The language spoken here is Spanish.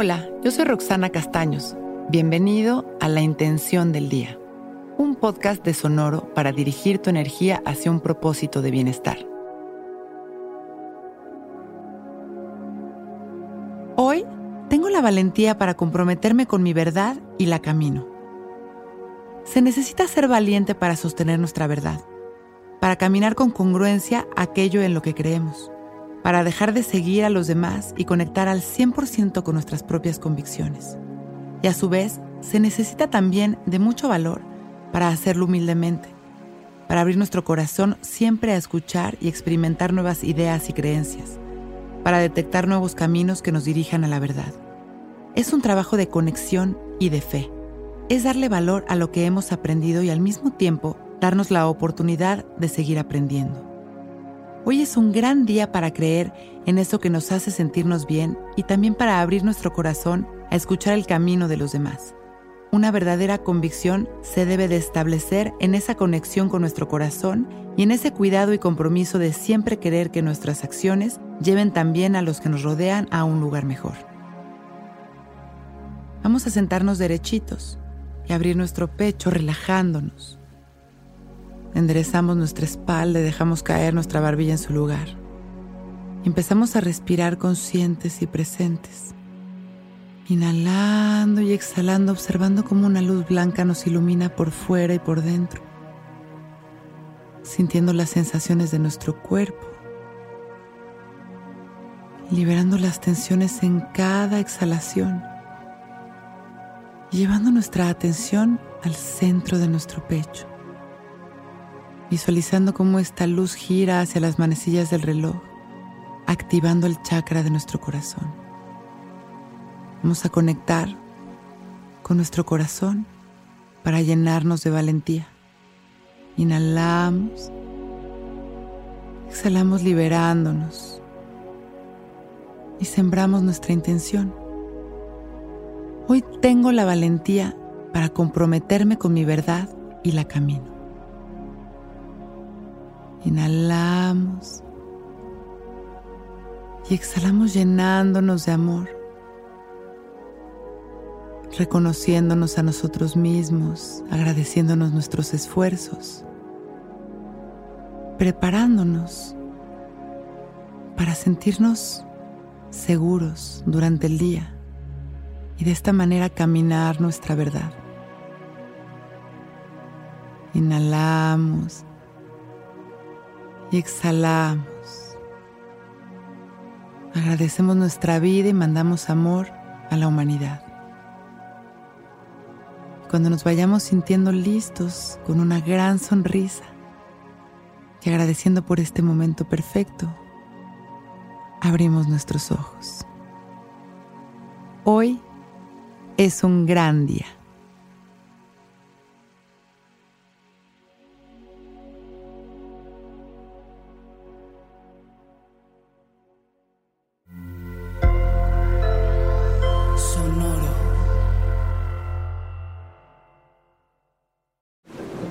Hola, yo soy Roxana Castaños. Bienvenido a La Intención del Día, un podcast de Sonoro para dirigir tu energía hacia un propósito de bienestar. Hoy tengo la valentía para comprometerme con mi verdad y la camino. Se necesita ser valiente para sostener nuestra verdad, para caminar con congruencia aquello en lo que creemos para dejar de seguir a los demás y conectar al 100% con nuestras propias convicciones. Y a su vez, se necesita también de mucho valor para hacerlo humildemente, para abrir nuestro corazón siempre a escuchar y experimentar nuevas ideas y creencias, para detectar nuevos caminos que nos dirijan a la verdad. Es un trabajo de conexión y de fe. Es darle valor a lo que hemos aprendido y al mismo tiempo darnos la oportunidad de seguir aprendiendo. Hoy es un gran día para creer en eso que nos hace sentirnos bien y también para abrir nuestro corazón a escuchar el camino de los demás. Una verdadera convicción se debe de establecer en esa conexión con nuestro corazón y en ese cuidado y compromiso de siempre querer que nuestras acciones lleven también a los que nos rodean a un lugar mejor. Vamos a sentarnos derechitos y abrir nuestro pecho relajándonos. Enderezamos nuestra espalda y dejamos caer nuestra barbilla en su lugar. Empezamos a respirar conscientes y presentes. Inhalando y exhalando, observando cómo una luz blanca nos ilumina por fuera y por dentro. Sintiendo las sensaciones de nuestro cuerpo. Liberando las tensiones en cada exhalación. llevando nuestra atención al centro de nuestro pecho visualizando cómo esta luz gira hacia las manecillas del reloj, activando el chakra de nuestro corazón. Vamos a conectar con nuestro corazón para llenarnos de valentía. Inhalamos, exhalamos liberándonos y sembramos nuestra intención. Hoy tengo la valentía para comprometerme con mi verdad y la camino. Inhalamos y exhalamos llenándonos de amor, reconociéndonos a nosotros mismos, agradeciéndonos nuestros esfuerzos, preparándonos para sentirnos seguros durante el día y de esta manera caminar nuestra verdad. Inhalamos y exhalamos. Agradecemos nuestra vida y mandamos amor a la humanidad. Cuando nos vayamos sintiendo listos con una gran sonrisa y agradeciendo por este momento perfecto, abrimos nuestros ojos. Hoy es un gran día.